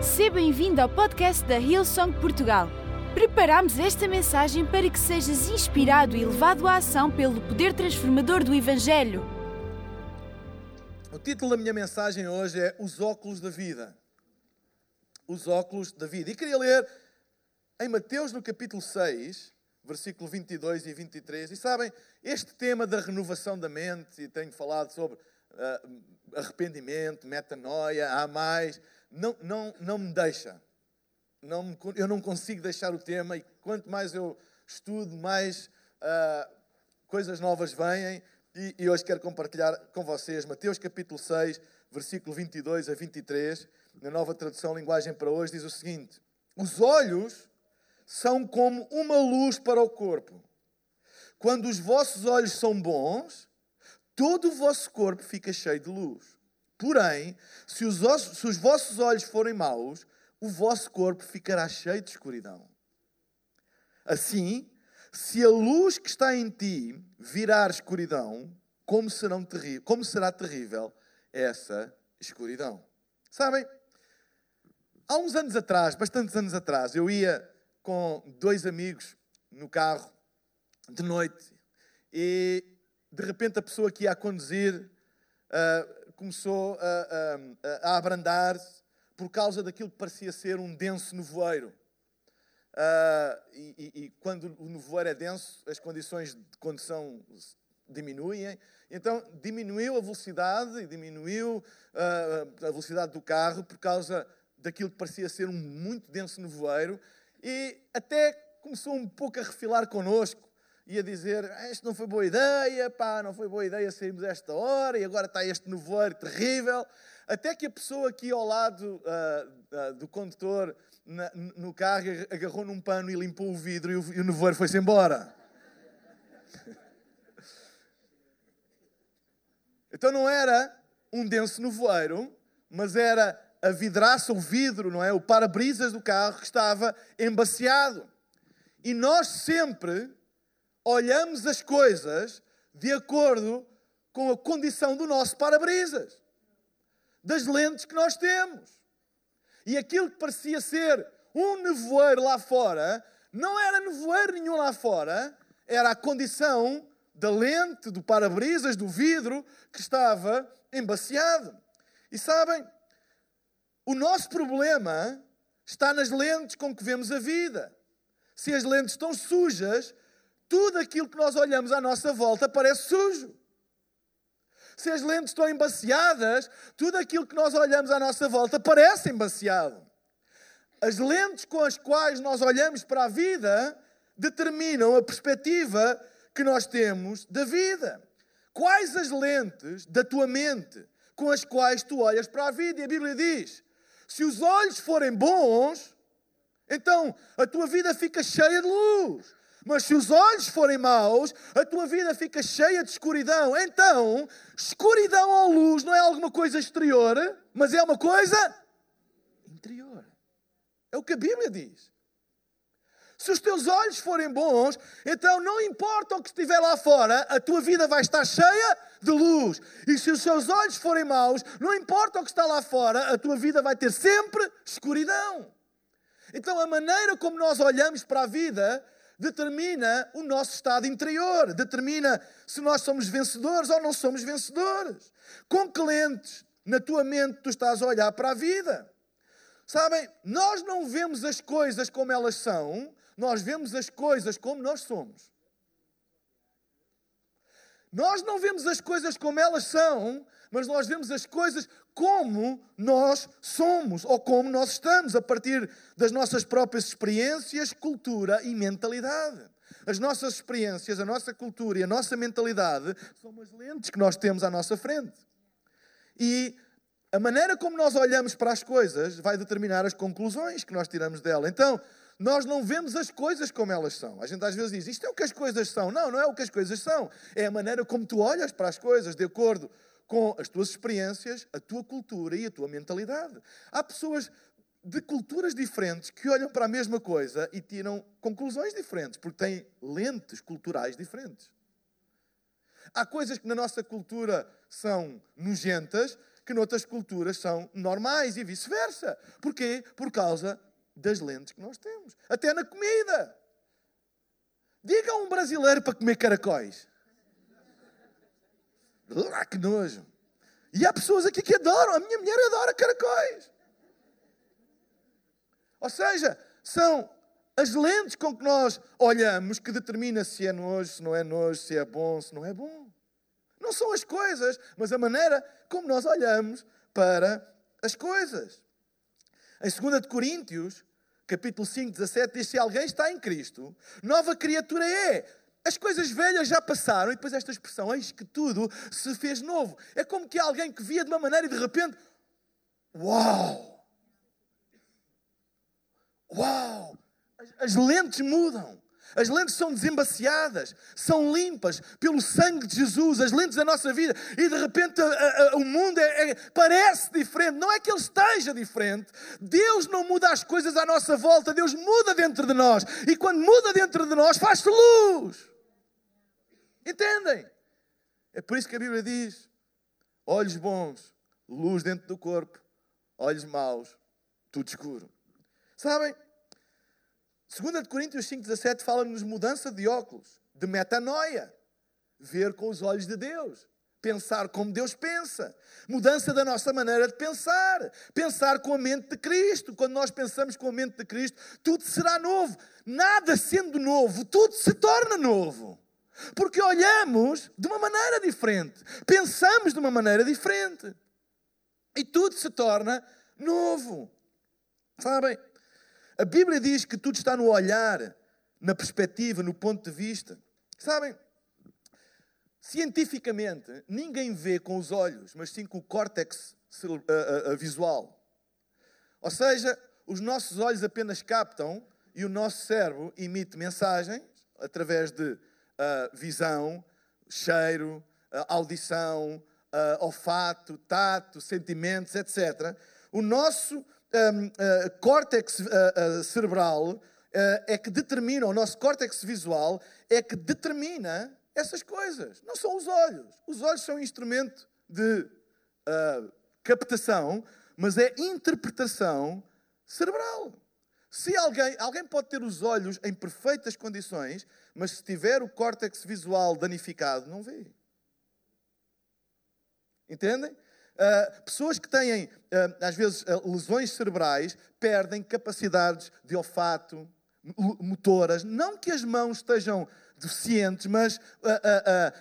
Seja bem-vindo ao podcast da Hillsong Portugal. Preparamos esta mensagem para que sejas inspirado e levado à ação pelo poder transformador do Evangelho. O título da minha mensagem hoje é Os óculos da vida. Os óculos da vida. E queria ler em Mateus, no capítulo 6, versículo 22 e 23. E sabem, este tema da renovação da mente, e tenho falado sobre uh, arrependimento, metanoia, há mais, não, não, não me deixa. Não me, eu não consigo deixar o tema e quanto mais eu estudo, mais uh, coisas novas vêm. E, e hoje quero compartilhar com vocês Mateus capítulo 6, versículo 22 a 23, na nova tradução linguagem para hoje, diz o seguinte: Os olhos são como uma luz para o corpo. Quando os vossos olhos são bons, todo o vosso corpo fica cheio de luz. Porém, se os, se os vossos olhos forem maus, o vosso corpo ficará cheio de escuridão. Assim, se a luz que está em ti virar escuridão, como, serão como será terrível essa escuridão? Sabem, há uns anos atrás, bastantes anos atrás, eu ia com dois amigos no carro de noite e de repente a pessoa que ia a conduzir uh, começou a, a, a abrandar-se por causa daquilo que parecia ser um denso nevoeiro. Uh, e, e, e, quando o nevoeiro é denso, as condições de condução diminuem. Então diminuiu a velocidade e diminuiu uh, a velocidade do carro por causa daquilo que parecia ser um muito denso nevoeiro e até começou um pouco a refilar connosco ia dizer: ah, Isto não foi boa ideia, pá, não foi boa ideia sairmos esta hora e agora está este nevoeiro terrível. Até que a pessoa aqui ao lado uh, uh, do condutor na, no carro agarrou num pano e limpou o vidro e o, e o nevoeiro foi-se embora. Então não era um denso nevoeiro, mas era a vidraça, o vidro, não é? O para-brisas do carro que estava embaciado. E nós sempre olhamos as coisas de acordo com a condição do nosso para-brisas, das lentes que nós temos. E aquilo que parecia ser um nevoeiro lá fora, não era nevoeiro nenhum lá fora, era a condição da lente, do para-brisas, do vidro que estava embaciado. E sabem, o nosso problema está nas lentes com que vemos a vida. Se as lentes estão sujas, tudo aquilo que nós olhamos à nossa volta parece sujo. Se as lentes estão embaciadas, tudo aquilo que nós olhamos à nossa volta parece embaciado. As lentes com as quais nós olhamos para a vida determinam a perspectiva que nós temos da vida. Quais as lentes da tua mente com as quais tu olhas para a vida? E a Bíblia diz: se os olhos forem bons, então a tua vida fica cheia de luz. Mas se os olhos forem maus, a tua vida fica cheia de escuridão. Então, escuridão ou luz não é alguma coisa exterior, mas é uma coisa interior. É o que a Bíblia diz. Se os teus olhos forem bons, então não importa o que estiver lá fora, a tua vida vai estar cheia de luz. E se os teus olhos forem maus, não importa o que está lá fora, a tua vida vai ter sempre escuridão. Então a maneira como nós olhamos para a vida determina o nosso estado interior, determina se nós somos vencedores ou não somos vencedores. Com que lentes na tua mente tu estás a olhar para a vida? Sabem, nós não vemos as coisas como elas são, nós vemos as coisas como nós somos. Nós não vemos as coisas como elas são, mas nós vemos as coisas como nós somos ou como nós estamos, a partir das nossas próprias experiências, cultura e mentalidade. As nossas experiências, a nossa cultura e a nossa mentalidade são as lentes que nós temos à nossa frente. E a maneira como nós olhamos para as coisas vai determinar as conclusões que nós tiramos dela. Então, nós não vemos as coisas como elas são. A gente às vezes diz, isto é o que as coisas são. Não, não é o que as coisas são. É a maneira como tu olhas para as coisas, de acordo com as tuas experiências, a tua cultura e a tua mentalidade. Há pessoas de culturas diferentes que olham para a mesma coisa e tiram conclusões diferentes, porque têm lentes culturais diferentes. Há coisas que na nossa cultura são nojentas que noutras culturas são normais e vice-versa. Porquê? Por causa das lentes que nós temos. Até na comida. Diga a um brasileiro para comer caracóis. Ah, que nojo. E há pessoas aqui que adoram. A minha mulher adora caracóis. Ou seja, são as lentes com que nós olhamos que determina se é nojo, se não é nojo, se é bom, se não é bom. Não são as coisas, mas a maneira como nós olhamos para as coisas. Em 2 Coríntios, capítulo 5, 17, diz: Se alguém está em Cristo, nova criatura é. As coisas velhas já passaram, e depois esta expressão, eis que tudo se fez novo. É como que alguém que via de uma maneira e de repente, uau! Uau! As, lentes mudam. As lentes são desembaciadas, são limpas pelo sangue de Jesus, as lentes da nossa vida, e de repente a, a, a, o mundo é, é, parece diferente. Não é que ele esteja diferente, Deus não muda as coisas à nossa volta, Deus muda dentro de nós, e quando muda dentro de nós, faz-se luz. Entendem? É por isso que a Bíblia diz: olhos bons, luz dentro do corpo, olhos maus, tudo escuro. Sabem? 2 Coríntios 5,17 fala-nos mudança de óculos, de metanoia, ver com os olhos de Deus, pensar como Deus pensa, mudança da nossa maneira de pensar, pensar com a mente de Cristo. Quando nós pensamos com a mente de Cristo, tudo será novo. Nada sendo novo, tudo se torna novo. Porque olhamos de uma maneira diferente, pensamos de uma maneira diferente. E tudo se torna novo. Sabem? A Bíblia diz que tudo está no olhar, na perspectiva, no ponto de vista. Sabem, cientificamente, ninguém vê com os olhos, mas sim com o córtex visual. Ou seja, os nossos olhos apenas captam e o nosso cérebro emite mensagens através de uh, visão, cheiro, uh, audição, uh, olfato, tato, sentimentos, etc. O nosso um, uh, córtex uh, uh, cerebral é que determina, o nosso córtex visual é que determina essas coisas. Não são os olhos. Os olhos são um instrumento de captação, mas é interpretação cerebral. Se alguém, alguém pode ter os olhos em perfeitas condições, mas se tiver o córtex visual danificado, não vê. Entendem? Uh, pessoas que têm, uh, às vezes, uh, lesões cerebrais perdem capacidades de olfato, motoras. Não que as mãos estejam deficientes, mas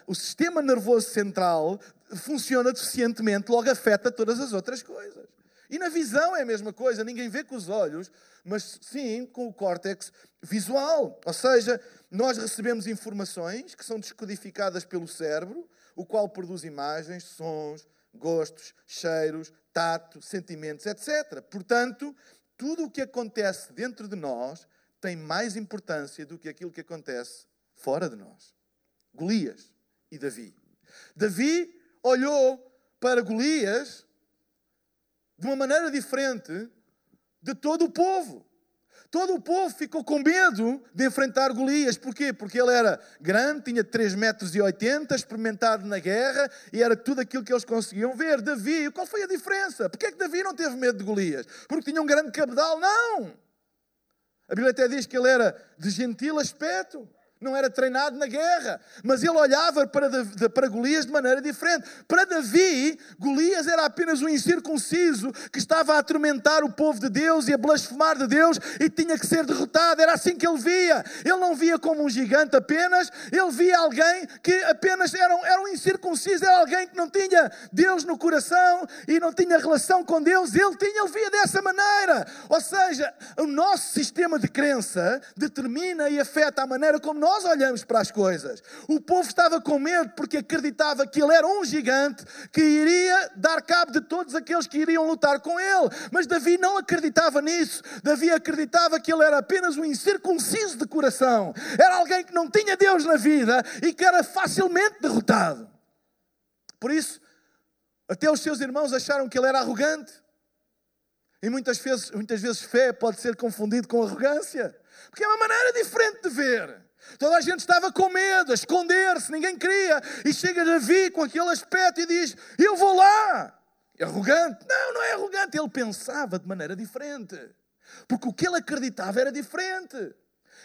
o sistema nervoso central funciona deficientemente, logo afeta todas as outras coisas. E na visão é a mesma coisa, ninguém vê com os olhos, mas sim com o córtex visual. Ou seja, nós recebemos informações que são descodificadas pelo cérebro, o qual produz imagens, sons, gostos, cheiros, tato, sentimentos, etc. Portanto, tudo o que acontece dentro de nós tem mais importância do que aquilo que acontece fora de nós. Golias e Davi. Davi olhou para Golias de uma maneira diferente de todo o povo. Todo o povo ficou com medo de enfrentar Golias. Porquê? Porque ele era grande, tinha 3 metros e 80, experimentado na guerra e era tudo aquilo que eles conseguiam ver. Davi, qual foi a diferença? Porquê é que Davi não teve medo de Golias? Porque tinha um grande cabedal? Não! A Bíblia até diz que ele era de gentil aspecto não era treinado na guerra, mas ele olhava para, para Golias de maneira diferente. Para Davi, Golias era apenas um incircunciso que estava a atormentar o povo de Deus e a blasfemar de Deus e tinha que ser derrotado. Era assim que ele via. Ele não via como um gigante apenas, ele via alguém que apenas era um, era um incircunciso, era alguém que não tinha Deus no coração e não tinha relação com Deus. Ele tinha, ele via dessa maneira. Ou seja, o nosso sistema de crença determina e afeta a maneira como nós nós olhamos para as coisas. O povo estava com medo porque acreditava que ele era um gigante que iria dar cabo de todos aqueles que iriam lutar com ele. Mas Davi não acreditava nisso. Davi acreditava que ele era apenas um incircunciso de coração. Era alguém que não tinha Deus na vida e que era facilmente derrotado. Por isso, até os seus irmãos acharam que ele era arrogante. E muitas vezes, muitas vezes fé pode ser confundido com arrogância. Porque é uma maneira diferente de ver. Toda a gente estava com medo, a esconder-se, ninguém queria. E chega Davi com aquele aspecto e diz: Eu vou lá. É arrogante? Não, não é arrogante. Ele pensava de maneira diferente. Porque o que ele acreditava era diferente.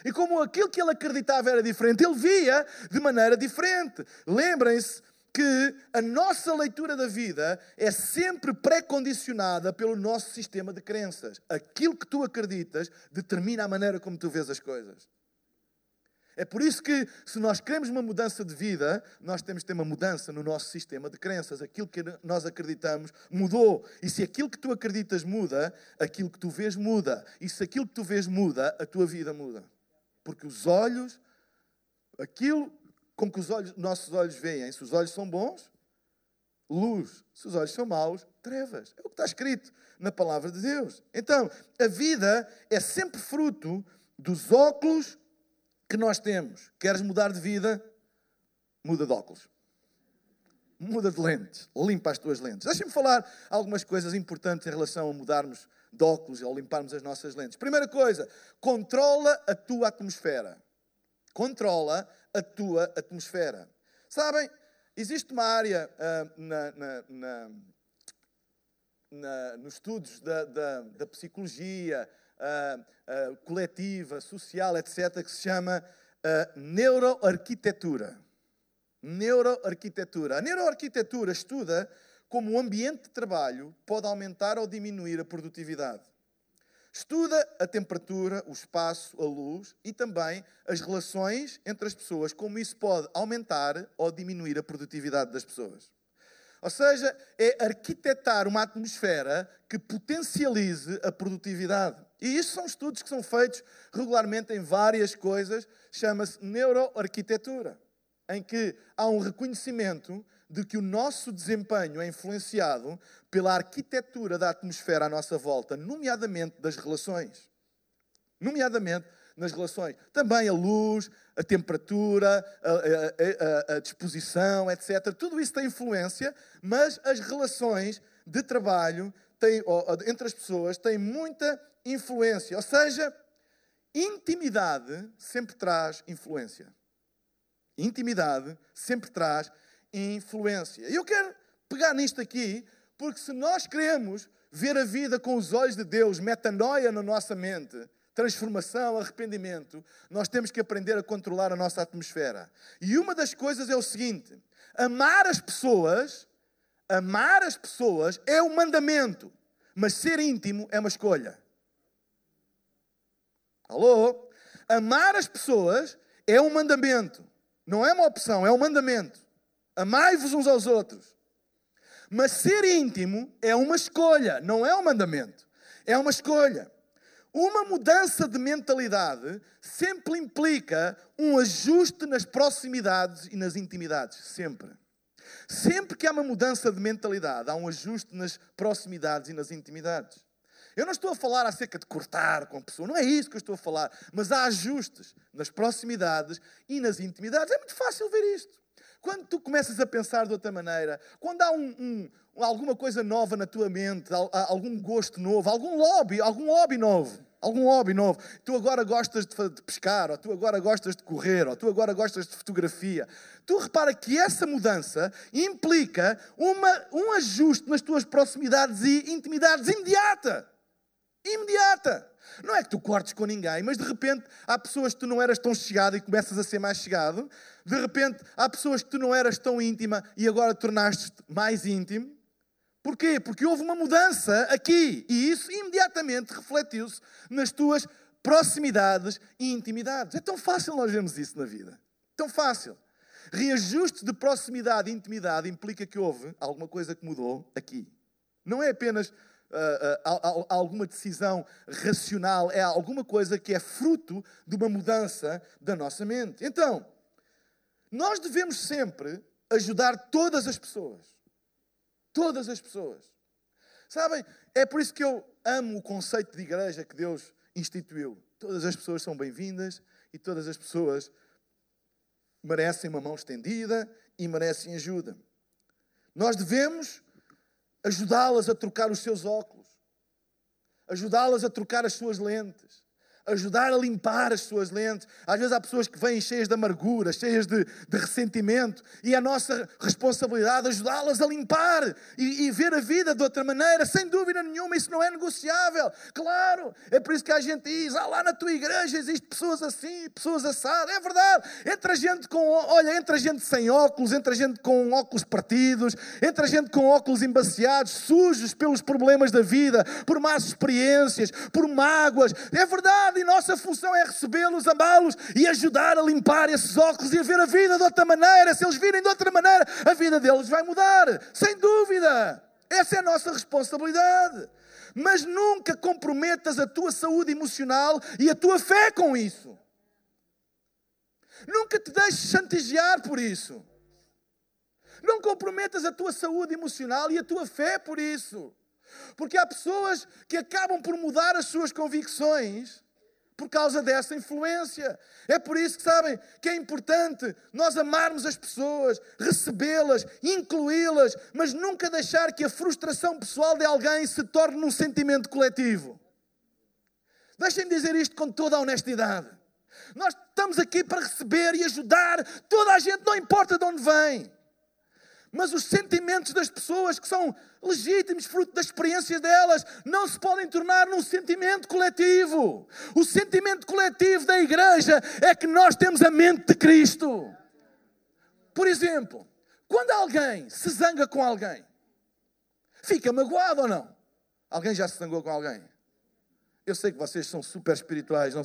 E como aquilo que ele acreditava era diferente, ele via de maneira diferente. Lembrem-se que a nossa leitura da vida é sempre pré-condicionada pelo nosso sistema de crenças. Aquilo que tu acreditas determina a maneira como tu vês as coisas. É por isso que, se nós queremos uma mudança de vida, nós temos que ter uma mudança no nosso sistema de crenças. Aquilo que nós acreditamos mudou. E se aquilo que tu acreditas muda, aquilo que tu vês muda. E se aquilo que tu vês muda, a tua vida muda. Porque os olhos, aquilo com que os olhos, nossos olhos veem, se os olhos são bons, luz. Se os olhos são maus, trevas. É o que está escrito na palavra de Deus. Então, a vida é sempre fruto dos óculos que nós temos. Queres mudar de vida? Muda de óculos. Muda de lentes. Limpa as tuas lentes. Deixa-me falar algumas coisas importantes em relação a mudarmos de óculos ou limparmos as nossas lentes. Primeira coisa, controla a tua atmosfera. Controla a tua atmosfera. Sabem, existe uma área uh, na, na, na, na, nos estudos da, da, da psicologia uh, uh, coletiva, social, etc., que se chama neuroarquitetura. Neuroarquitetura. A neuroarquitetura estuda como o ambiente de trabalho pode aumentar ou diminuir a produtividade. Estuda a temperatura, o espaço, a luz e também as relações entre as pessoas, como isso pode aumentar ou diminuir a produtividade das pessoas. Ou seja, é arquitetar uma atmosfera que potencialize a produtividade. E isso são estudos que são feitos regularmente em várias coisas, chama-se neuroarquitetura, em que há um reconhecimento de que o nosso desempenho é influenciado pela arquitetura da atmosfera à nossa volta, nomeadamente das relações. Nomeadamente nas relações. Também a luz, a temperatura, a, a, a, a, disposição, etc. Tudo isso tem influência, mas as relações de trabalho têm, entre as pessoas têm muita influência. Ou seja, intimidade sempre traz influência. Intimidade sempre traz influência. E eu quero pegar nisto aqui, porque se nós queremos ver a vida com os olhos de Deus, metanoia na nossa mente, transformação, arrependimento, nós temos que aprender a controlar a nossa atmosfera. E uma das coisas é o seguinte: amar as pessoas, amar as pessoas é um mandamento, mas ser íntimo é uma escolha. Alô? Amar as pessoas é um mandamento, não é uma opção, é um mandamento. Amai-vos uns aos outros. Mas ser íntimo é uma escolha, não é um mandamento. É uma escolha. Uma mudança de mentalidade sempre implica um ajuste nas proximidades e nas intimidades. Sempre. Sempre que há uma mudança de mentalidade, há um ajuste nas proximidades e nas intimidades. Eu não estou a falar acerca de cortar com a pessoa, não é isso que eu estou a falar, mas há ajustes nas proximidades e nas intimidades. É muito fácil ver isto. Quando tu começas a pensar de outra maneira, quando há um, um, alguma coisa nova na tua mente, algum gosto novo, algum hobby, algum hobby novo, algum hobby novo, tu agora gostas de pescar, ou tu agora gostas de correr, ou tu agora gostas de fotografia, tu repara que essa mudança implica uma, um ajuste nas tuas proximidades e intimidades imediata. Imediata. Não é que tu cortes com ninguém, mas de repente há pessoas que tu não eras tão chegado e começas a ser mais chegado. De repente há pessoas que tu não eras tão íntima e agora tornaste-te mais íntimo. Porquê? Porque houve uma mudança aqui e isso imediatamente refletiu-se nas tuas proximidades e intimidades. É tão fácil nós vermos isso na vida. Tão fácil. Reajuste de proximidade e intimidade implica que houve alguma coisa que mudou aqui. Não é apenas uh, alguma decisão racional, é alguma coisa que é fruto de uma mudança da nossa mente. Então, nós devemos sempre ajudar todas as pessoas. Todas as pessoas. Sabem, é por isso que eu amo o conceito de igreja que Deus instituiu. Todas as pessoas são bem-vindas e todas as pessoas merecem uma mão estendida e merecem ajuda. Nós devemos ajudá-las a trocar os seus óculos, ajudá-las a trocar as suas lentes, ajudar a limpar as suas lentes. Às vezes há pessoas que vêm cheias de amargura, cheias de, de ressentimento, e é a nossa responsabilidade ajudá-las a limpar e, e, ver a vida de outra maneira, sem dúvida nenhuma, isso não é negociável. Claro, é por isso que a gente diz: ah, lá na tua igreja existem pessoas assim, pessoas assadas. É verdade, entra gente com, olha, entra gente sem óculos, entra gente com óculos partidos, entra gente com óculos embaciados, sujos pelos problemas da vida, por más experiências, por mágoas. É verdade e nossa função é recebê-los, amá-los e ajudar a limpar esses óculos e a ver a vida de outra maneira. Se eles virem de outra maneira, a vida deles vai mudar, sem dúvida. Essa é a nossa responsabilidade. Mas nunca comprometas a tua saúde emocional e a tua fé com isso. Nunca te deixes chantagear por isso. Não comprometas a tua saúde emocional e a tua fé por isso. Porque há pessoas que acabam por mudar as suas convicções por causa dessa influência. É por isso que sabem que é importante nós amarmos as pessoas, recebê-las, incluí-las, mas nunca deixar que a frustração pessoal de alguém se torne num sentimento coletivo. Deixem-me dizer isto com toda a honestidade. Nós estamos aqui para receber e ajudar toda a gente, não importa de onde vem. Mas os sentimentos das pessoas que são legítimos, fruto das experiências delas, não se podem tornar num sentimento coletivo. O sentimento coletivo da igreja é que nós temos a mente de Cristo. Por exemplo, quando alguém se zanga com alguém, fica magoado ou não? Alguém já se zangou com alguém? Eu sei que vocês são super espirituais, não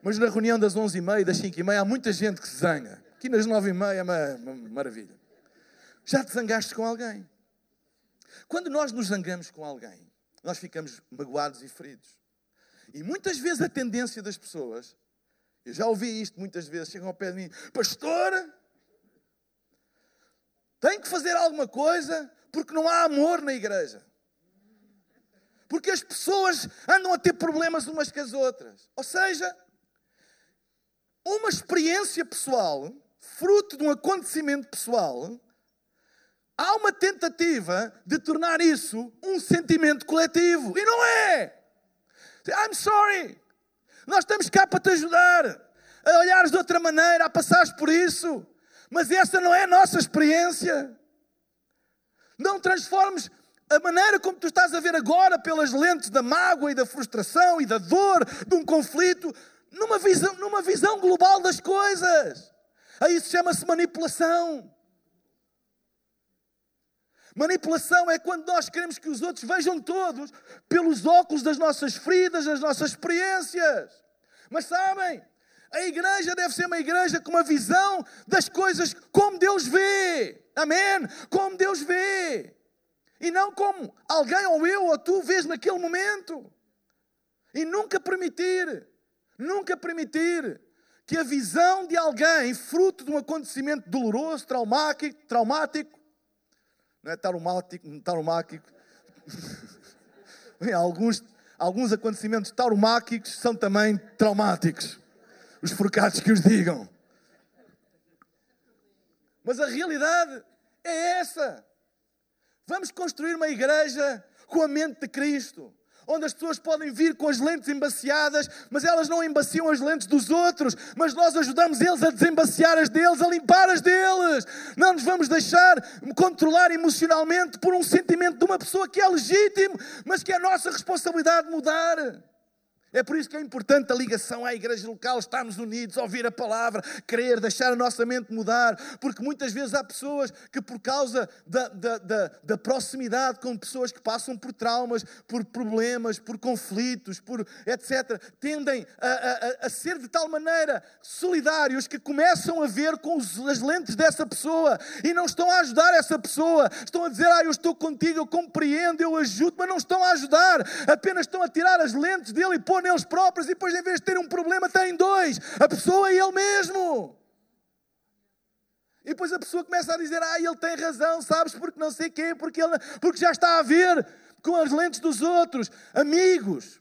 mas na reunião das 11h30 e das 5h30 há muita gente que se zanga. Aqui nas 9h30 é uma maravilha. Já te zangaste com alguém? Quando nós nos zangamos com alguém, nós ficamos magoados e feridos. E muitas vezes a tendência das pessoas, eu já ouvi isto muitas vezes, chegam ao pé de mim, pastor, tem que fazer alguma coisa porque não há amor na igreja. Porque as pessoas andam a ter problemas umas com as outras. Ou seja, uma experiência pessoal, fruto de um acontecimento pessoal, há uma tentativa de tornar isso um sentimento coletivo. E não é! I'm sorry. Nós estamos cá para te ajudar a olhares de outra maneira, a passares por isso. Mas essa não é a nossa experiência. Não transformes a maneira como tu estás a ver agora pelas lentes da mágoa e da frustração e da dor de um conflito numa visão, numa visão global das coisas. Aí isso chama-se manipulação. Manipulação é quando nós queremos que os outros vejam todos pelos óculos das nossas feridas, das nossas experiências. Mas sabem, a igreja deve ser uma igreja com uma visão das coisas como Deus vê. Amém? Como Deus vê. E não como alguém ou eu ou tu vês naquele momento. E nunca permitir, nunca permitir que a visão de alguém, fruto de um acontecimento doloroso, traumático, traumático não é tauromático, tauromático. Bem, alguns, alguns acontecimentos tauromáticos são também traumáticos. Os forcados que os digam. Mas a realidade é essa. Vamos construir uma igreja com a mente de Cristo onde as pessoas podem vir com as lentes embaciadas, mas elas não embaciam as lentes dos outros, mas nós ajudamos eles a desembaciar as deles, a limpar as deles. Não nos vamos deixar controlar emocionalmente por um sentimento de uma pessoa que é legítimo, mas que é a nossa responsabilidade mudar. É por isso que é importante a ligação à igreja local, estarmos unidos, ouvir a palavra, querer, deixar a nossa mente mudar, porque muitas vezes há pessoas que, por causa da, da, da, da proximidade com pessoas que passam por traumas, por problemas, por conflitos, por etc., tendem a, a, a ser de tal maneira solidários que começam a ver com os, as lentes dessa pessoa e não estão a ajudar essa pessoa. Estão a dizer, ah, eu estou contigo, eu compreendo, eu ajudo, mas não estão a ajudar, apenas estão a tirar as lentes dele e pôr neles próprios e depois, em vez de ter um problema, têm dois: a pessoa e ele mesmo. E depois a pessoa começa a dizer: Ah, ele tem razão, sabes, porque não sei quê, porque, ele, porque já está a ver com as lentes dos outros. Amigos,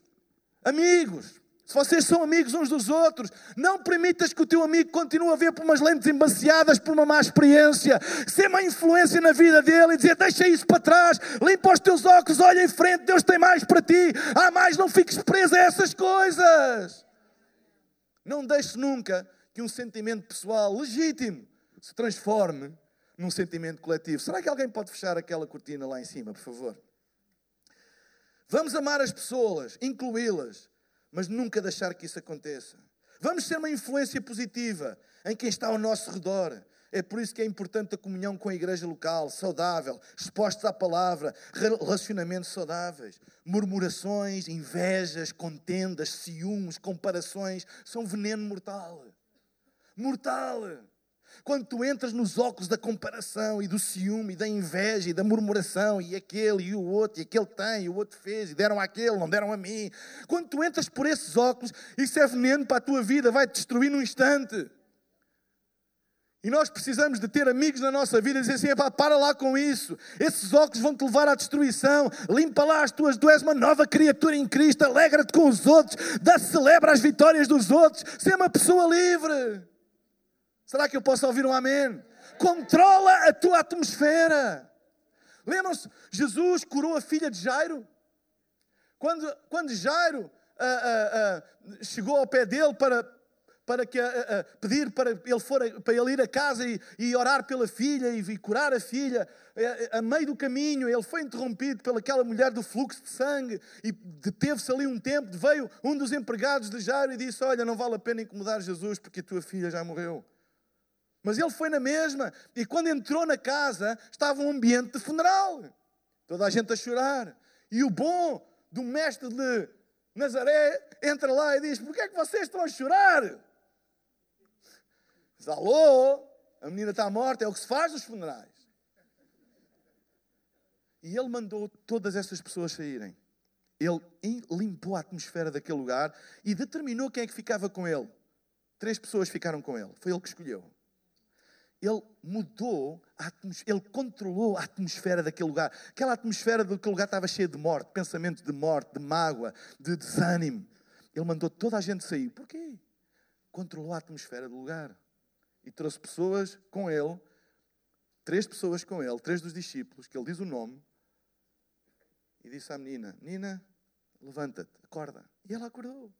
amigos. Se vocês são amigos uns dos outros, não permitas que o teu amigo continue a ver por umas lentes embaciadas por uma má experiência. Ser uma influência na vida dele e dizer: deixa isso para trás, limpa os teus óculos, olha em frente, Deus tem mais para ti. Há mais, não fiques preso a essas coisas. Não deixe nunca que um sentimento pessoal legítimo se transforme num sentimento coletivo. Será que alguém pode fechar aquela cortina lá em cima, por favor? Vamos amar as pessoas, incluí-las, mas nunca deixar que isso aconteça. Vamos ser uma influência positiva em quem está ao nosso redor. É por isso que é importante a comunhão com a igreja local, saudável, expostos à palavra, relacionamentos saudáveis. Murmurações, invejas, contendas, ciúmes, comparações são veneno mortal. Mortal! Quando tu entras nos óculos da comparação e do ciúme e da inveja e da murmuração e aquele e o outro, e aquele tem e o outro fez e deram àquele, não deram a mim. Quando tu entras por esses óculos, isso é veneno para a tua vida, vai te destruir num instante. E nós precisamos de ter amigos na nossa vida e dizer assim: Epá, para lá com isso. Esses óculos vão te levar à destruição. Limpa lá as tuas. Tu és uma nova criatura em Cristo. Alegra-te com os outros. Dá, celebra as vitórias dos outros. Ser uma pessoa livre. Será que eu posso ouvir um amém? Controla a tua atmosfera. Lembram-se? Jesus curou a filha de Jairo. Quando, quando Jairo ah, ah, ah, chegou ao pé dele para, para que, pedir para ele, for, para ele ir a casa e, e orar pela filha e, e, curar a filha, a, a meio do caminho ele foi interrompido pelaquela mulher do fluxo de sangue e deteve-se ali um tempo. Veio um dos empregados de Jairo e disse: Olha, não vale a pena incomodar Jesus porque a tua filha já morreu. Mas ele foi na mesma, e quando entrou na casa, estava um ambiente de funeral. Toda a gente a chorar. E o bom do mestre de Nazaré entra lá e diz: Por que é que vocês estão a chorar? Diz: Alô, a menina está morta, é o que se faz nos funerais. E ele mandou todas essas pessoas saírem. Ele limpou a atmosfera daquele lugar e determinou quem é que ficava com ele. Três pessoas ficaram com ele. Foi ele que escolheu ele mudou, ele controlou a atmosfera daquele lugar. Aquela atmosfera daquele lugar estava cheia de morte, pensamentos de morte, de mágoa, de desânimo. Ele mandou toda a gente sair. Porquê? Controlou a atmosfera do lugar. E trouxe pessoas com ele, três pessoas com ele, três dos discípulos, que ele diz o nome, e disse à menina: Nina, levanta-te, acorda. E ela acordou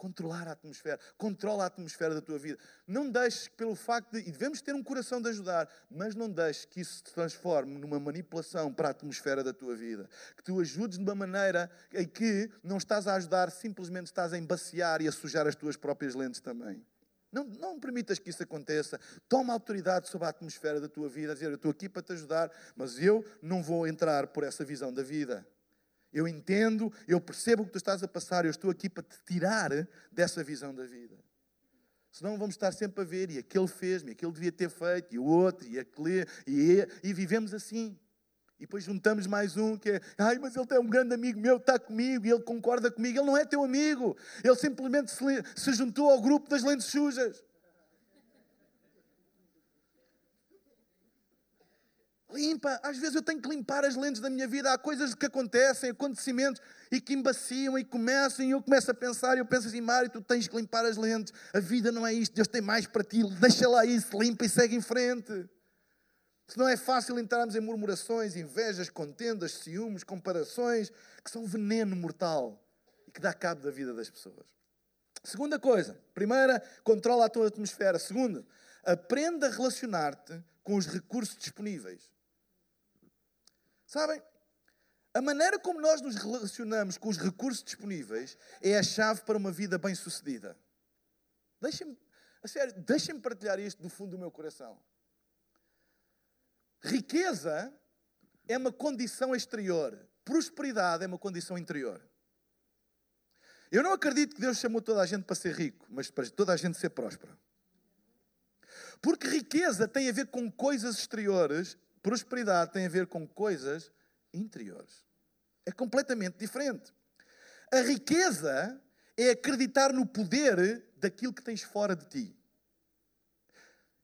controlar a atmosfera. Controla a atmosfera da tua vida. Não deixes pelo facto de. E devemos ter um coração de ajudar, mas não deixes que isso se transforme numa manipulação para a atmosfera da tua vida. Que tu ajudes de uma maneira em que não estás a ajudar, simplesmente estás a embaciar e a sujar as tuas próprias lentes também. Não, não permitas que isso aconteça. Toma autoridade sobre a atmosfera da tua vida, a dizer: Eu estou aqui para te ajudar, mas eu não vou entrar por essa visão da vida. Eu entendo, eu percebo o que tu estás a passar, eu estou aqui para te tirar dessa visão da vida. Senão vamos estar sempre a ver, e aquele fez-me, aquele devia ter feito, e o outro, e aquele, e, e vivemos assim. E depois juntamos mais um que é, ai, mas ele é um grande amigo meu, está comigo, e ele concorda comigo. Ele não é teu amigo, ele simplesmente se, se juntou ao grupo das lentes sujas. Limpa. Às vezes eu tenho que limpar as lentes da minha vida. Há coisas que acontecem, acontecimentos, e que embaciam e começam, e eu começo a pensar, e eu penso assim, Mário, tu tens que limpar as lentes. A vida não é isto, Deus tem mais para ti. Deixa lá isso, limpa e segue em frente. Se não é fácil entrarmos em murmurações, invejas, contendas, ciúmes, comparações, que são veneno mortal e que dá cabo da vida das pessoas. Segunda coisa. Primeira, controla a tua atmosfera. Segunda, aprenda a relacionar-te com os recursos disponíveis. Sabem? A maneira como nós nos relacionamos com os recursos disponíveis é a chave para uma vida bem-sucedida. Deixem-me, a sério, deixem-me partilhar isto do fundo do meu coração. Riqueza é uma condição exterior, prosperidade é uma condição interior. Eu não acredito que Deus chamou toda a gente para ser rico, mas para toda a gente ser próspera. Porque riqueza tem a ver com coisas exteriores, Prosperidade tem a ver com coisas interiores. É completamente diferente. A riqueza é acreditar no poder daquilo que tens fora de ti.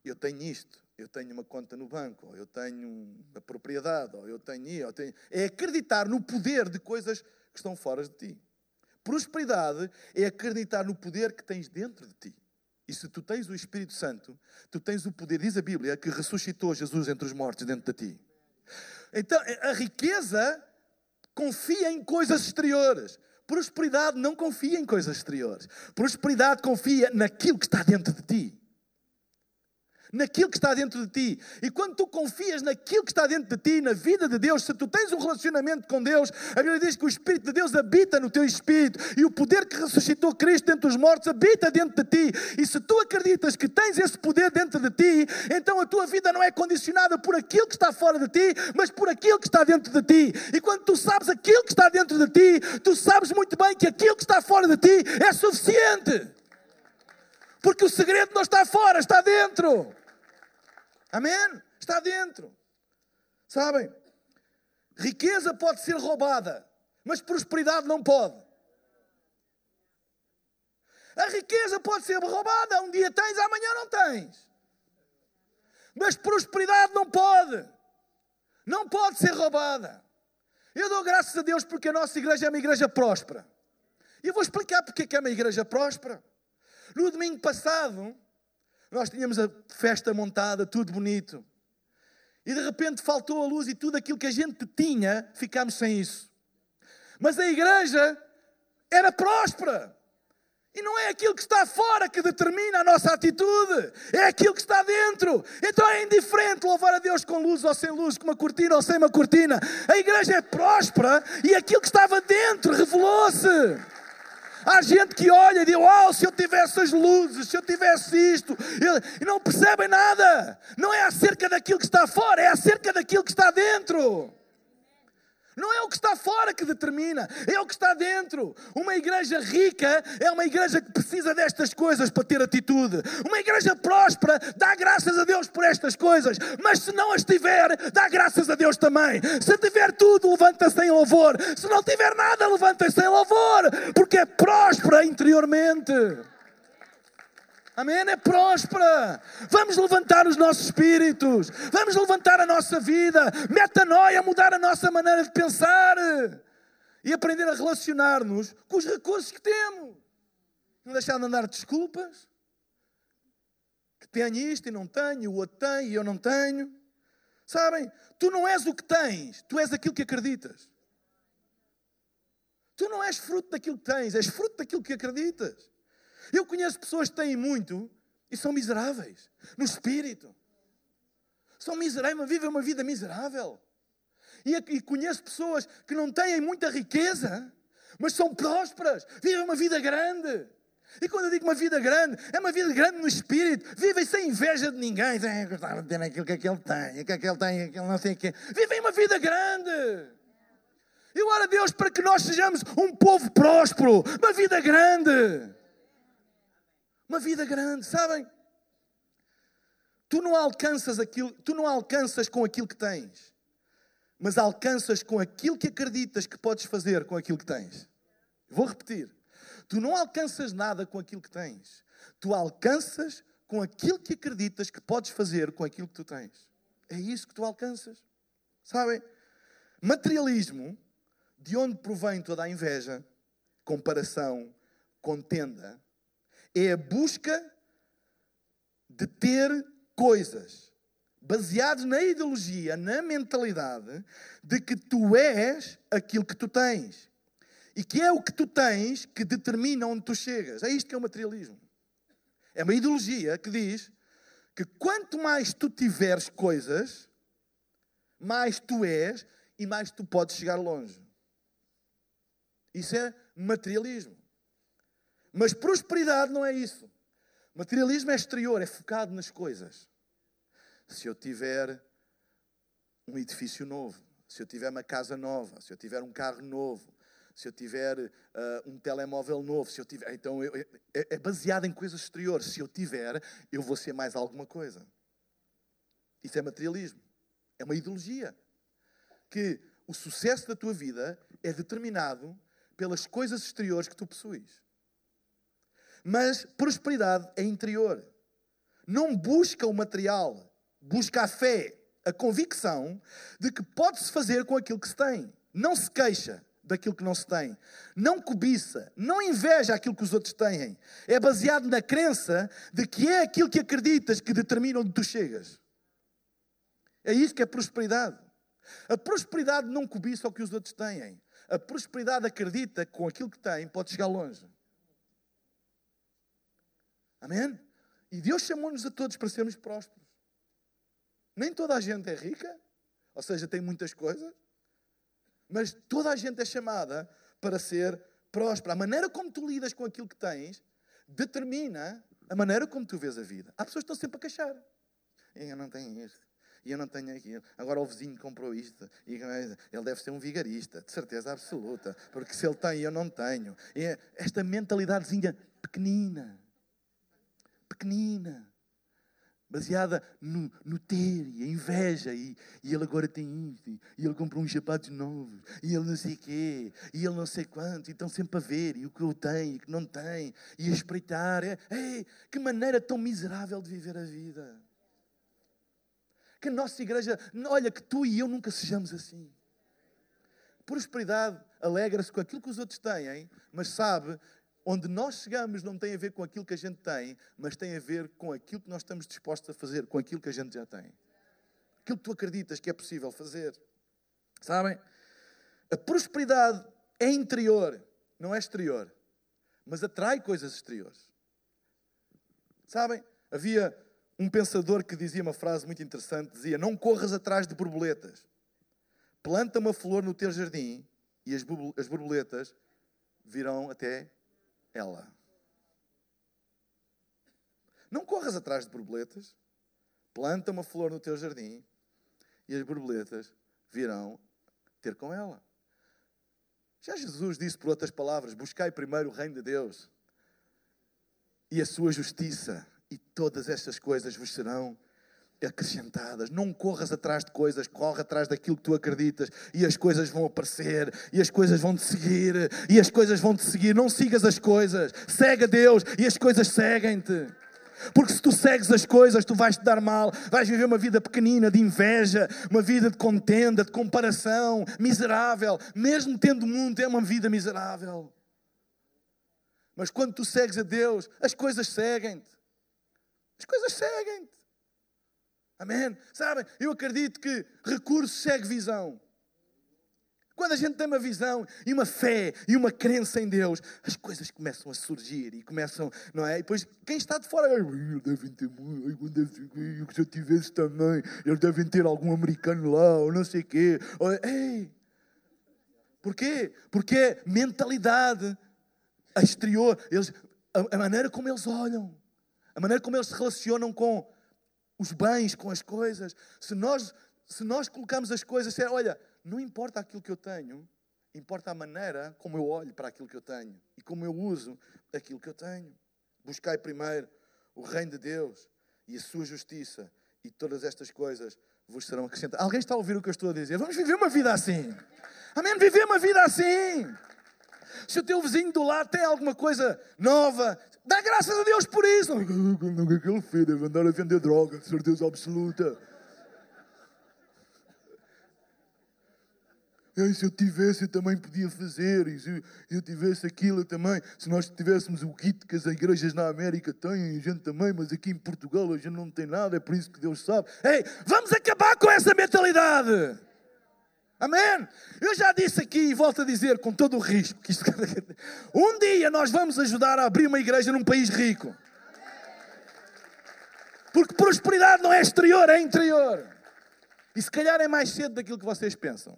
Eu tenho isto, eu tenho uma conta no banco, ou eu tenho uma propriedade, ou eu tenho, eu tenho. É acreditar no poder de coisas que estão fora de ti. Prosperidade é acreditar no poder que tens dentro de ti. E se tu tens o Espírito Santo, tu tens o poder, diz a Bíblia, que ressuscitou Jesus entre os mortos dentro de ti. Então, a riqueza confia em coisas exteriores. prosperidade não confia em coisas exteriores. Prosperidade confia naquilo que está dentro de ti naquilo que está dentro de ti. E quando tu confias naquilo que está dentro de ti, na vida de Deus, se tu tens um relacionamento com Deus, a Bíblia diz que o Espírito de Deus habita no teu espírito e o poder que ressuscitou Cristo dentro dos mortos habita dentro de ti. E se tu acreditas que tens esse poder dentro de ti, então a tua vida não é condicionada por aquilo que está fora de ti, mas por aquilo que está dentro de ti. E quando tu sabes aquilo que está dentro de ti, tu sabes muito bem que aquilo que está fora de ti é suficiente. Porque o segredo não está fora, está dentro. Amém? Está dentro. Sabem? Riqueza pode ser roubada, mas prosperidade não pode. A riqueza pode ser roubada, um dia tens, amanhã não tens. Mas prosperidade não pode. Não pode ser roubada. Eu dou graças a Deus porque a nossa igreja é uma igreja próspera. E eu vou explicar porque é uma igreja próspera. No domingo passado, nós tínhamos a festa montada, tudo bonito. E de repente faltou a luz e tudo aquilo que a gente tinha, ficámos sem isso. Mas a igreja era próspera. E não é aquilo que está fora que determina a nossa atitude, é aquilo que está dentro. Então é indiferente louvar a Deus com luz ou sem luz, com uma cortina ou sem uma cortina. A igreja é próspera e aquilo que estava dentro revelou-se. Há gente que olha e diz: Uau, se eu tivesse as luzes, se eu tivesse isto, e não percebem nada. Não é acerca daquilo que está fora, é acerca daquilo que está dentro. Não é o que está fora que determina, é o que está dentro. Uma igreja rica é uma igreja que precisa destas coisas para ter atitude. Uma igreja próspera dá graças a Deus por estas coisas, mas se não as tiver, dá graças a Deus também. Se tiver tudo, levanta-se em louvor. Se não tiver nada, levanta-se em louvor, porque é próspera interiormente. Amém? É próspera. Vamos levantar os nossos espíritos. Vamos levantar a nossa vida. Metanoia, mudar a nossa maneira de pensar. E aprender a relacionar-nos com os recursos que temos. Não deixar de andar desculpas. Que tenho isto e não tenho, o outro tem e eu não tenho. Sabem? Tu não és o que tens, tu és aquilo que acreditas. Tu não és fruto daquilo que tens, és fruto daquilo que acreditas. Eu conheço pessoas que têm muito e são miseráveis no espírito. São miseráveis, vivem uma vida miserável. E, e conheço pessoas que não têm muita riqueza, mas são prósperas, vivem uma vida grande. E quando eu digo uma vida grande, é uma vida grande no espírito. Vivem sem inveja de ninguém. Gostava de ter aquilo que aquele tem, que aquele tem, aquele não sei o quê. Vivem uma vida grande. Eu oro a Deus para que nós sejamos um povo próspero, uma vida grande. Uma vida grande, sabem? Tu não alcanças aquilo, tu não alcanças com aquilo que tens, mas alcanças com aquilo que acreditas que podes fazer com aquilo que tens. Vou repetir. Tu não alcanças nada com aquilo que tens. Tu alcanças com aquilo que acreditas que podes fazer com aquilo que tu tens. É isso que tu alcanças. Sabem? Materialismo, de onde provém toda a inveja, comparação, contenda, é a busca de ter coisas baseadas na ideologia, na mentalidade de que tu és aquilo que tu tens. E que é o que tu tens que determina onde tu chegas. É isto que é o materialismo. É uma ideologia que diz que quanto mais tu tiveres coisas, mais tu és e mais tu podes chegar longe. Isso é materialismo. Mas prosperidade não é isso. Materialismo é exterior, é focado nas coisas. Se eu tiver um edifício novo, se eu tiver uma casa nova, se eu tiver um carro novo, se eu tiver uh, um telemóvel novo, se eu tiver, então eu, é, é baseado em coisas exteriores. Se eu tiver, eu vou ser mais alguma coisa. Isso é materialismo. É uma ideologia que o sucesso da tua vida é determinado pelas coisas exteriores que tu possuis. Mas prosperidade é interior. Não busca o material, busca a fé, a convicção de que pode-se fazer com aquilo que se tem. Não se queixa daquilo que não se tem. Não cobiça, não inveja aquilo que os outros têm. É baseado na crença de que é aquilo que acreditas que determina onde tu chegas. É isso que é prosperidade. A prosperidade não cobiça o que os outros têm. a prosperidade acredita que com aquilo que tem pode chegar longe. Amém? E Deus chamou-nos a todos para sermos prósperos. Nem toda a gente é rica, ou seja, tem muitas coisas, mas toda a gente é chamada para ser próspera. A maneira como tu lidas com aquilo que tens determina a maneira como tu vês a vida. Há pessoas que estão sempre a queixar. Eu não tenho isto. E eu não tenho aquilo. Agora o vizinho comprou isto. E ele deve ser um vigarista, de certeza absoluta. Porque se ele tem, eu não tenho. E é esta mentalidadezinha pequenina. Pequenina baseada no, no ter e a inveja, e, e ele agora tem isto, e ele comprou uns sapatos novos, e ele não sei quê, e ele não sei quanto, e estão sempre a ver, e o que eu tenho, e o que não tem, e a espreitar. É, ei, que maneira tão miserável de viver a vida. Que a nossa igreja, olha, que tu e eu nunca sejamos assim. Prosperidade alegra-se com aquilo que os outros têm, mas sabe onde nós chegamos não tem a ver com aquilo que a gente tem, mas tem a ver com aquilo que nós estamos dispostos a fazer, com aquilo que a gente já tem. Aquilo que tu acreditas que é possível fazer. Sabem? A prosperidade é interior, não é exterior, mas atrai coisas exteriores. Sabem? Havia um pensador que dizia uma frase muito interessante: dizia, Não corras atrás de borboletas, planta uma flor no teu jardim e as borboletas virão até ela. Não corras atrás de borboletas. Planta uma flor no teu jardim e as borboletas virão ter com ela. Já Jesus disse, por outras palavras: Buscai primeiro o reino de Deus e a sua justiça, e todas estas coisas vos serão acrescentadas. Não corras atrás de coisas, corre atrás daquilo que tu acreditas e as coisas vão aparecer e as coisas vão te seguir e as coisas vão te seguir. Não sigas as coisas, segue a Deus e as coisas seguem-te. Porque se tu segues as coisas, tu vais te dar mal, vais viver uma vida pequenina de inveja, uma vida de contenda, de comparação, miserável. Mesmo tendo mundo, é uma vida miserável. Mas quando tu segues a Deus, as coisas seguem-te. As coisas seguem-te. Amém? Sabem? Eu acredito que recurso segue visão. Quando a gente tem uma visão e uma fé e uma crença em Deus, as coisas começam a surgir e começam, não é? E depois quem está de fora, eles devem ter muito, se eu tivesse também, eles devem ter algum americano lá, ou não sei o quê. Ou, ei! Porquê? Porque é mentalidade exterior, eles, a, a maneira como eles olham, a maneira como eles se relacionam com os bens, com as coisas. Se nós, se nós colocamos as coisas, olha, não importa aquilo que eu tenho, importa a maneira como eu olho para aquilo que eu tenho e como eu uso aquilo que eu tenho. Buscai primeiro o reino de Deus e a sua justiça, e todas estas coisas vos serão acrescentadas. Alguém está a ouvir o que eu estou a dizer? Vamos viver uma vida assim. Amém? Viver uma vida assim. Se o teu vizinho do lado tem alguma coisa nova, dá graças a Deus por isso. O que é que ele fez? Deve andar a vender droga, certeza absoluta. E se eu tivesse, eu também podia fazer. E se eu tivesse aquilo, eu também. Se nós tivéssemos o kit que as igrejas na América têm, a gente também, mas aqui em Portugal a gente não tem nada, é por isso que Deus sabe. Ei, vamos acabar com essa mentalidade. Amém? Eu já disse aqui e volto a dizer com todo o risco que isto... um dia nós vamos ajudar a abrir uma igreja num país rico. Porque prosperidade não é exterior, é interior. E se calhar é mais cedo daquilo que vocês pensam.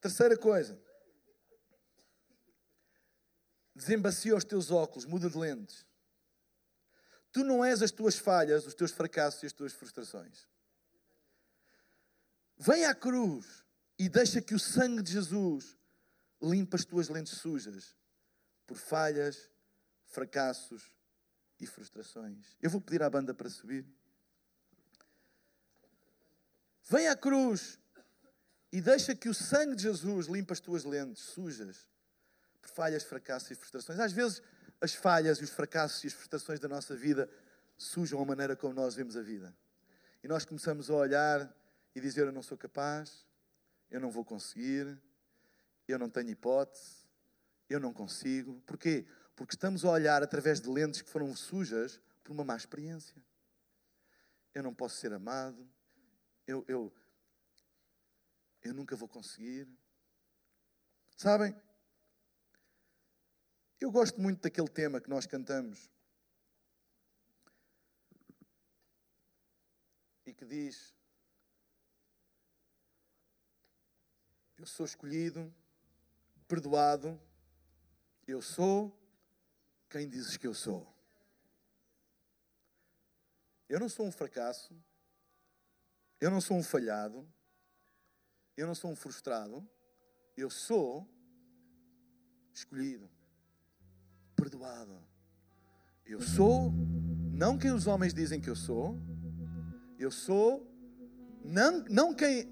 Terceira coisa. Desembacia os teus óculos, muda de lentes. Tu não és as tuas falhas, os teus fracassos e as tuas frustrações. Vem à cruz e deixa que o sangue de Jesus limpe as tuas lentes sujas por falhas, fracassos e frustrações. Eu vou pedir à banda para subir. Vem à cruz e deixa que o sangue de Jesus limpe as tuas lentes sujas por falhas, fracassos e frustrações. Às vezes as falhas e os fracassos e as frustrações da nossa vida sujam a maneira como nós vemos a vida. E nós começamos a olhar e dizer: Eu não sou capaz, eu não vou conseguir, eu não tenho hipótese, eu não consigo. Porquê? Porque estamos a olhar através de lentes que foram sujas por uma má experiência. Eu não posso ser amado, eu, eu, eu nunca vou conseguir. Sabem? Eu gosto muito daquele tema que nós cantamos. E que diz: Eu sou escolhido, perdoado, eu sou quem dizes que eu sou. Eu não sou um fracasso, eu não sou um falhado, eu não sou um frustrado, eu sou escolhido, perdoado. Eu sou não quem os homens dizem que eu sou, eu sou não, não quem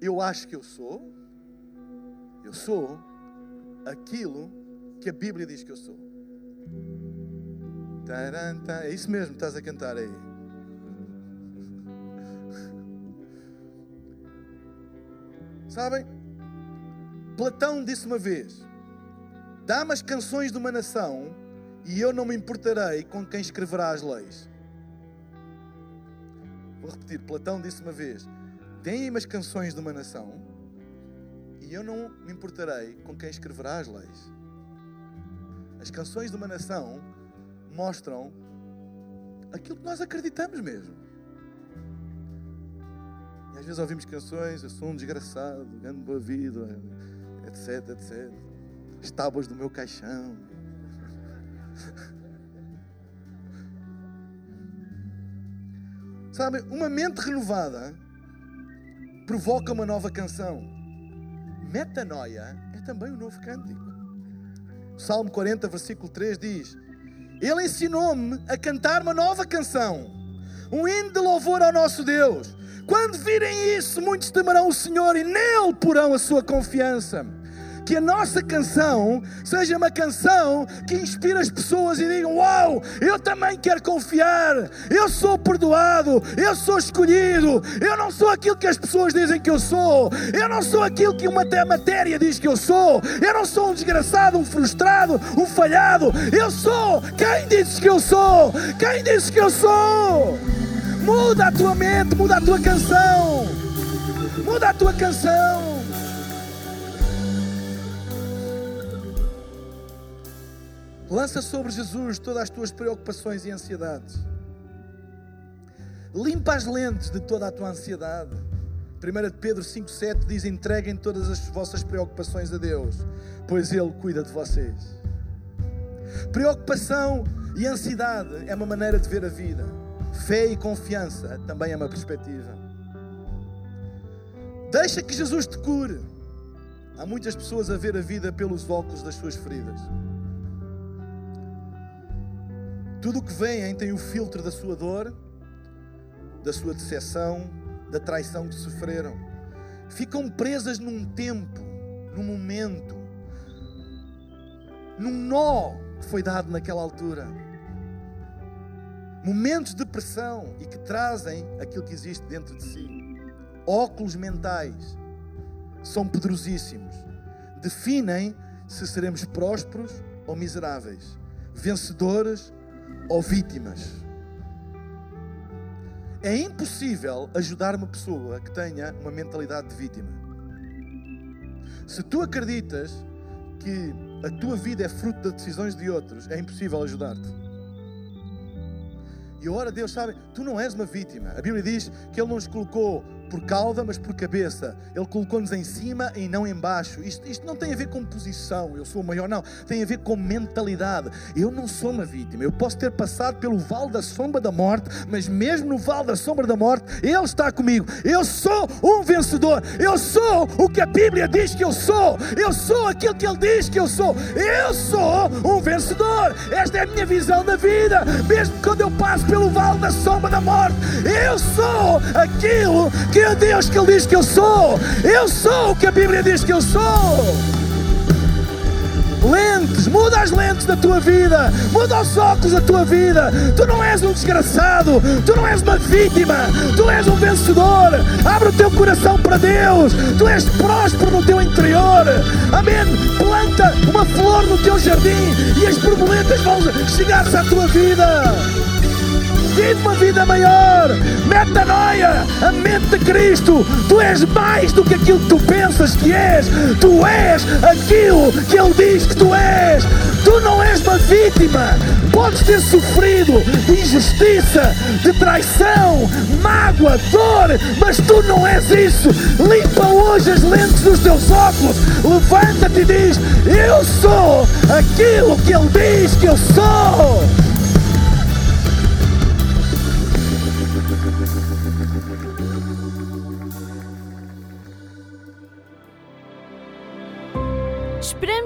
eu acho que eu sou, eu sou aquilo que a Bíblia diz que eu sou. É isso mesmo, estás a cantar aí. Sabem? Platão disse uma vez: Dá-me as canções de uma nação e eu não me importarei com quem escreverá as leis. Vou repetir: Platão disse uma vez: Deem-me as canções de uma nação e eu não me importarei com quem escreverá as leis. As canções de uma nação mostram aquilo que nós acreditamos mesmo. E às vezes ouvimos canções, eu sou um desgraçado, ganho boa vida, etc, etc. As tábuas do meu caixão. Sabe, uma mente renovada provoca uma nova canção. Metanoia é também um novo cântico. Salmo 40, versículo 3 diz: Ele ensinou-me a cantar uma nova canção, um hino de louvor ao nosso Deus. Quando virem isso, muitos temerão o Senhor e nele porão a sua confiança que a nossa canção seja uma canção que inspire as pessoas e digam: Uau, eu também quero confiar, eu sou perdoado, eu sou escolhido, eu não sou aquilo que as pessoas dizem que eu sou, eu não sou aquilo que uma matéria diz que eu sou, eu não sou um desgraçado, um frustrado, um falhado, eu sou quem dizes que eu sou, quem dizes que eu sou. Muda a tua mente, muda a tua canção, muda a tua canção. Lança sobre Jesus todas as tuas preocupações e ansiedades. Limpa as lentes de toda a tua ansiedade. 1 Pedro 5,7 diz: Entreguem todas as vossas preocupações a Deus, pois Ele cuida de vocês. Preocupação e ansiedade é uma maneira de ver a vida. Fé e confiança também é uma perspectiva. Deixa que Jesus te cure. Há muitas pessoas a ver a vida pelos óculos das suas feridas. Tudo o que vem tem o filtro da sua dor, da sua decepção, da traição que sofreram. Ficam presas num tempo, num momento, num nó que foi dado naquela altura. Momentos de pressão e que trazem aquilo que existe dentro de si. Óculos mentais são poderosíssimos. Definem se seremos prósperos ou miseráveis, vencedores ou vítimas. É impossível ajudar uma pessoa que tenha uma mentalidade de vítima. Se tu acreditas que a tua vida é fruto das decisões de outros, é impossível ajudar-te. E agora Deus sabe, tu não és uma vítima. A Bíblia diz que Ele nos colocou por cauda, mas por cabeça. Ele colocou-nos em cima e não embaixo. Isto, isto não tem a ver com posição, eu sou maior, não. Tem a ver com mentalidade. Eu não sou uma vítima. Eu posso ter passado pelo vale da sombra da morte, mas mesmo no vale da sombra da morte, Ele está comigo. Eu sou um vencedor. Eu sou o que a Bíblia diz que eu sou. Eu sou aquilo que Ele diz que eu sou. Eu sou um vencedor. Esta é a minha visão da vida. Mesmo quando eu passo pelo vale da sombra da morte, eu sou aquilo que que é Deus que Ele diz que eu sou. Eu sou o que a Bíblia diz que eu sou. Lentes, muda as lentes da tua vida, muda os óculos da tua vida. Tu não és um desgraçado, tu não és uma vítima, tu és um vencedor. Abre o teu coração para Deus, tu és próspero no teu interior. Amém. Planta uma flor no teu jardim e as borboletas vão chegar-se à tua vida. Vive uma vida maior. Metanoia, a mente de Cristo. Tu és mais do que aquilo que tu pensas que és. Tu és aquilo que Ele diz que tu és. Tu não és uma vítima. Podes ter sofrido injustiça, de traição, mágoa, dor, mas tu não és isso. Limpa hoje as lentes dos teus óculos. Levanta-te e diz: Eu sou aquilo que Ele diz que eu sou.